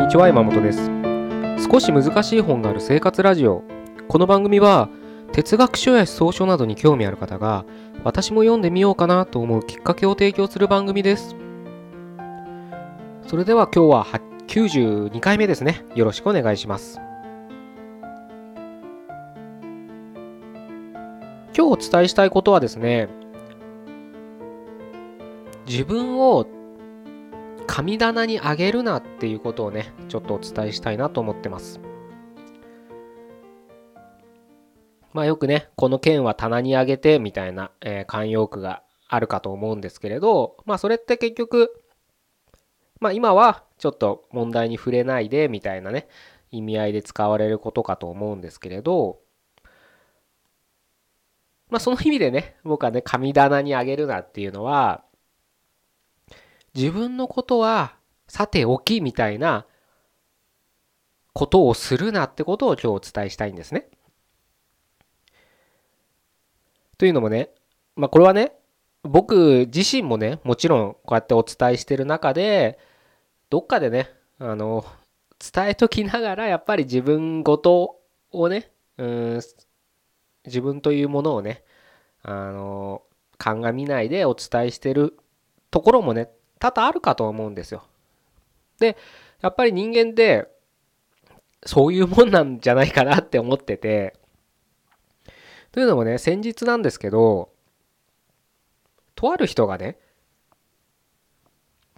こんにちは山本です。少し難しい本がある生活ラジオ。この番組は哲学書や思想書などに興味ある方が私も読んでみようかなと思うきっかけを提供する番組です。それでは今日は92回目ですね。よろしくお願いします。今日お伝えしたいことはですね自分を神棚にあげるなっていうことをねちょっとお伝えしたいなと思ってます。まあよくねこの剣は棚にあげてみたいな、え、慣用句があるかと思うんですけれどまあそれって結局まあ今はちょっと問題に触れないでみたいなね意味合いで使われることかと思うんですけれどまあその意味でね僕はね神棚にあげるなっていうのは自分のことはさておきみたいなことをするなってことを今日お伝えしたいんですね。というのもね、まあこれはね、僕自身もね、もちろんこうやってお伝えしてる中で、どっかでね、あの、伝えときながらやっぱり自分ごとをね、うん自分というものをね、あの、鑑みないでお伝えしてるところもね、多々あるかと思うんですよ。で、やっぱり人間ってそういうもんなんじゃないかなって思ってて、というのもね、先日なんですけど、とある人がね、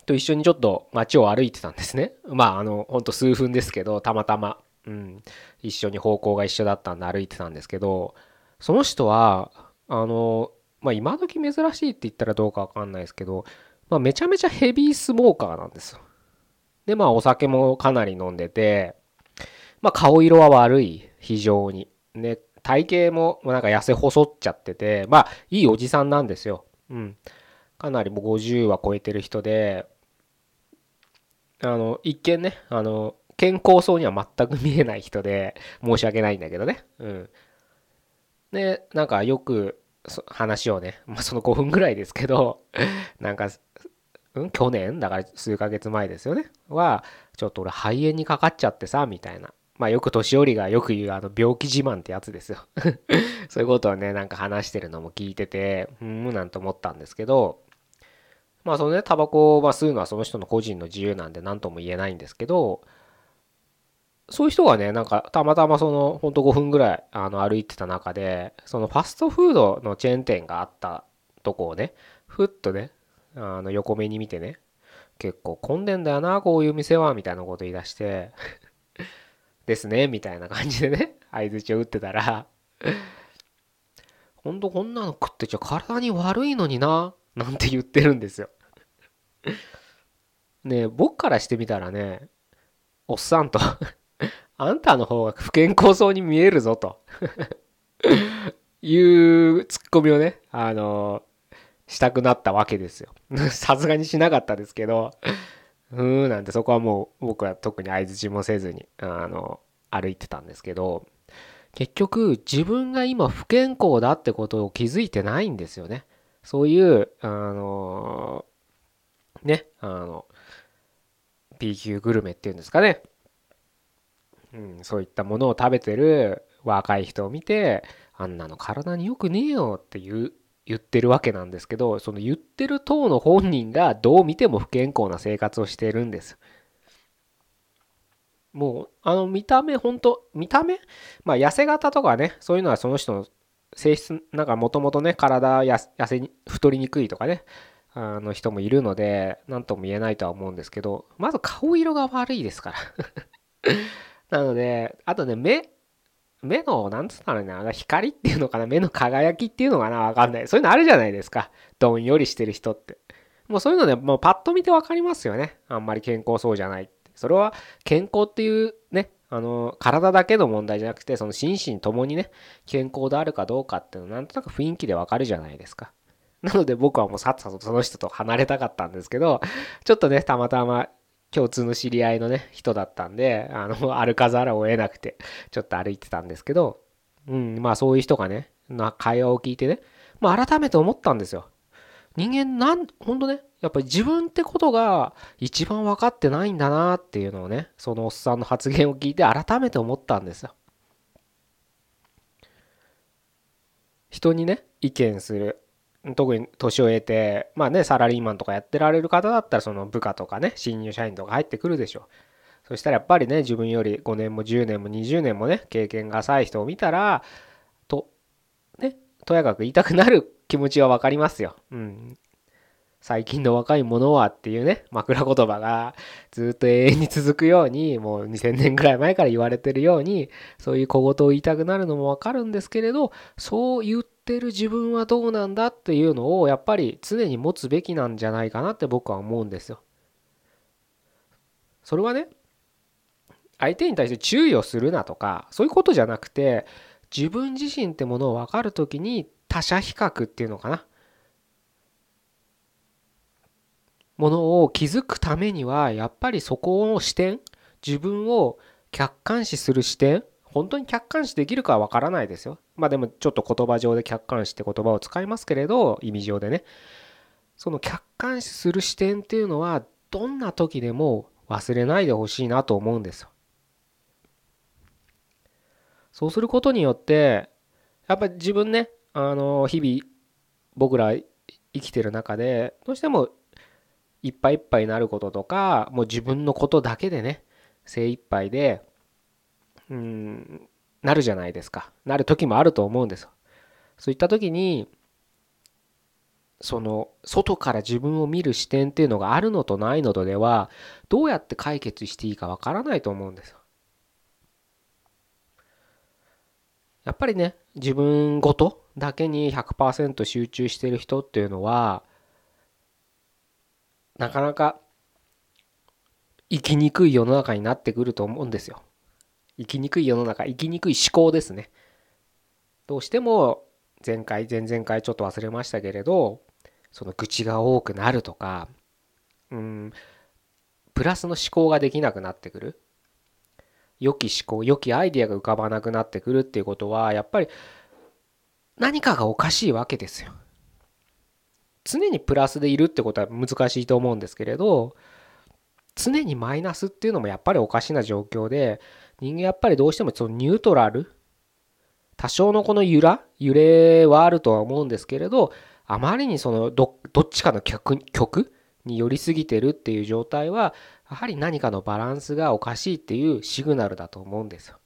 と一緒にちょっと街を歩いてたんですね。まあ、あの、ほんと数分ですけど、たまたま、うん、一緒に方向が一緒だったんで歩いてたんですけど、その人は、あの、まあ、今時珍しいって言ったらどうかわかんないですけど、まあ、めちゃめちゃヘビースモーカーなんですよ。で、まあ、お酒もかなり飲んでて、まあ、顔色は悪い、非常に。ね、体型もなんか痩せ細っちゃってて、まあ、いいおじさんなんですよ。うん。かなりもう50は超えてる人で、あの、一見ね、あの、健康そうには全く見えない人で、申し訳ないんだけどね。うん。で、なんかよく話をね、まあ、その5分ぐらいですけど、なんかうん、去年だから数ヶ月前ですよね。は、ちょっと俺肺炎にかかっちゃってさ、みたいな。まあよく年寄りがよく言うあの病気自慢ってやつですよ。そういうことをね、なんか話してるのも聞いてて、うん、なんて思ったんですけど、まあそのね、タバコを吸うのはその人の個人の自由なんで何とも言えないんですけど、そういう人がね、なんかたまたまその、ほんと5分ぐらいあの歩いてた中で、そのファストフードのチェーン店があったとこをね、ふっとね、あの横目に見てね結構混んでんだよなこういう店はみたいなこと言い出して ですねみたいな感じでね相づちを打ってたらほんとこんなの食ってちゃ体に悪いのにななんて言ってるんですよ。ね僕からしてみたらねおっさんとあんたの方が不健康そうに見えるぞと いうツッコミをねあのしたくなったわけですよ。さすがにしなかったですけど、うーんなんてそこはもう僕は特に相づちもせずに、あの、歩いてたんですけど、結局自分が今不健康だってことを気づいてないんですよね。そういう、あの、ね、あの、B 級グルメっていうんですかね。うん、そういったものを食べてる若い人を見て、あんなの体によくねえよっていう言ってるわけなんですけどその言ってる党の本人がどう見ても不健康な生活をしてるんです。もうあの見た目本当見た目？まあ痩せ型とかねそういうのはその人の性質なんかもともとね体や痩せに太りにくいとかねあの人もいるので何とも言えないとは思うんですけどまず顔色が悪いですから。なのであとね目目の、なんつったらいいな、光っていうのかな、目の輝きっていうのかな、わかんない。そういうのあるじゃないですか。どんよりしてる人って。もうそういうのね、もうパッと見てわかりますよね。あんまり健康そうじゃないって。それは健康っていうね、あの、体だけの問題じゃなくて、その心身ともにね、健康であるかどうかっていうのなんとなく雰囲気でわかるじゃないですか。なので僕はもうさっさとその人と離れたかったんですけど、ちょっとね、たまたま共通の知り合いのね、人だったんで、あの、歩かざるを得なくて、ちょっと歩いてたんですけど、うん、まあそういう人がね、な会話を聞いてね、まあ改めて思ったんですよ。人間なんほんとねやっぱり自分ってことが一番分かってないんだなっていうのをねそのおっさんの発言を聞いて改めて思ったんですよ。人にね意見する特に年を得てまあねサラリーマンとかやってられる方だったらその部下とかね新入社員とか入ってくるでしょう。そしたらやっぱりね自分より5年も10年も20年もね経験が浅い人を見たらとねとやかく言いたくなる気持ちは分かりますよ。うん。最近の若い者はっていうね、枕言葉がずっと永遠に続くように、もう2000年ぐらい前から言われてるように、そういう小言を言いたくなるのもわかるんですけれど、そう言ってる自分はどうなんだっていうのをやっぱり常に持つべきなんじゃないかなって僕は思うんですよ。それはね、相手に対して注意をするなとか、そういうことじゃなくて、自分自身ってものを分かるときに他者比較っていうのかなものを気づくためにはやっぱりそこの視点自分を客観視する視点本当に客観視できるかは分からないですよ。まあでもちょっと言葉上で客観視って言葉を使いますけれど意味上でね。その客観視する視点っていうのはどんな時でも忘れないでほしいなと思うんですよ。そうすることによってやっぱり自分ねあの日々僕ら生きてる中でどうしてもいっぱいいっぱいになることとかもう自分のことだけでね精一杯でうんなるじゃないですか。なる時もあると思うんですそういった時にその外から自分を見る視点っていうのがあるのとないのとではどうやって解決していいかわからないと思うんですよ。やっぱりね自分ごとだけに100%集中してる人っていうのはなかなか生きにくい世の中になってくると思うんですよ。生きにくい世の中生きにくい思考ですね。どうしても前回前々回ちょっと忘れましたけれどその愚痴が多くなるとかうんプラスの思考ができなくなってくる良き思考良きアイディアが浮かばなくなってくるっていうことはやっぱり何かがおかしいわけですよ。常にプラスでいるってことは難しいと思うんですけれど常にマイナスっていうのもやっぱりおかしな状況で人間やっぱりどうしてもそのニュートラル多少のこの揺ら揺れはあるとは思うんですけれどあまりにそのどっちかの曲曲に寄りすぎてるっていう状態はやはり何かのバランスがおかしいっていうシグナルだと思うんですよ。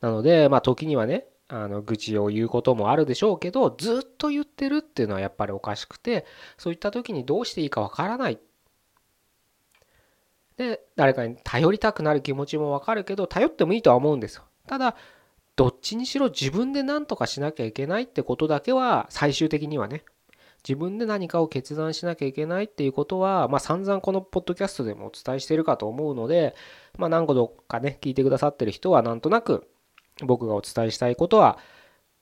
なのでまあ時にはねあの愚痴を言うこともあるでしょうけどずっと言ってるっていうのはやっぱりおかしくてそういった時にどうしていいかわからないで誰かに頼りたくなる気持ちもわかるけど頼ってもいいとは思うんですよ。ただどっちにしろ自分で何とかしなきゃいけないってことだけは最終的にはね自分で何かを決断しなきゃいけないっていうことは、まあ、散々このポッドキャストでもお伝えしてるかと思うので、まあ、何個どっかね聞いてくださってる人はなんとなく僕がお伝えしたいことは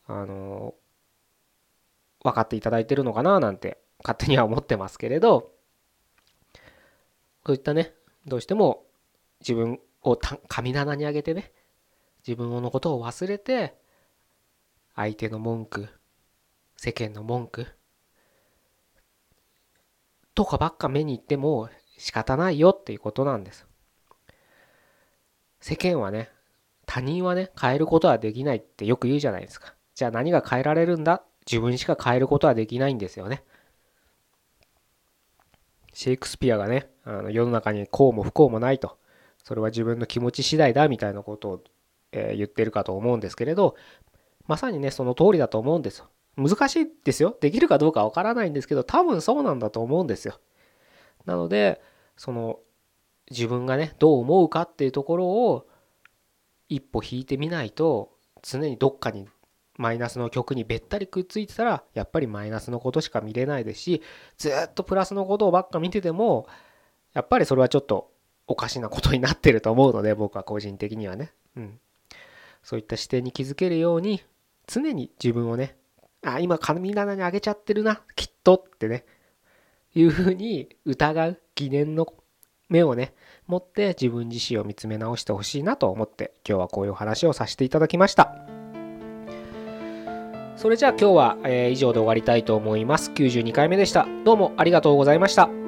あの分かっていただいてるのかななんて勝手には思ってますけれど。そういったねどうしても自分を神棚に上げてね自分のことを忘れて相手の文句世間の文句とかばっか目に行っても仕方ないよっていうことなんです世間はね他人はね、変えることはできないってよく言うじゃないですか。じゃあ何が変えられるんだ？自分しか変えることはできないんですよね。シェイクスピアがね、あの世の中にこうも不幸もないと。それは自分の気持ち次第だみたいなことを、え、言ってるかと思うんですけれど、まさにね、その通りだと思うんですよ。難しいですよ。できるかどうかわからないんですけど、多分そうなんだと思うんですよ。なので、その自分がね、どう思うかっていうところを一歩引いてみないと常にどっかにマイナスの曲にべったりくっついてたらやっぱりマイナスのことしか見れないですしずっとプラスのことをばっか見ててもやっぱりそれはちょっとおかしなことになってると思うので僕は個人的にはね、うん、そういった視点に気づけるように常に自分をねあ今神棚にあげちゃってるなきっとってねいうふうに疑う疑念の目をね持って自分自身を見つめ直してほしいなと思って今日はこういうお話をさせていただきました。それじゃあ今日は、え以上で終わりたいと思います。92回目でした。どうもありがとうございました。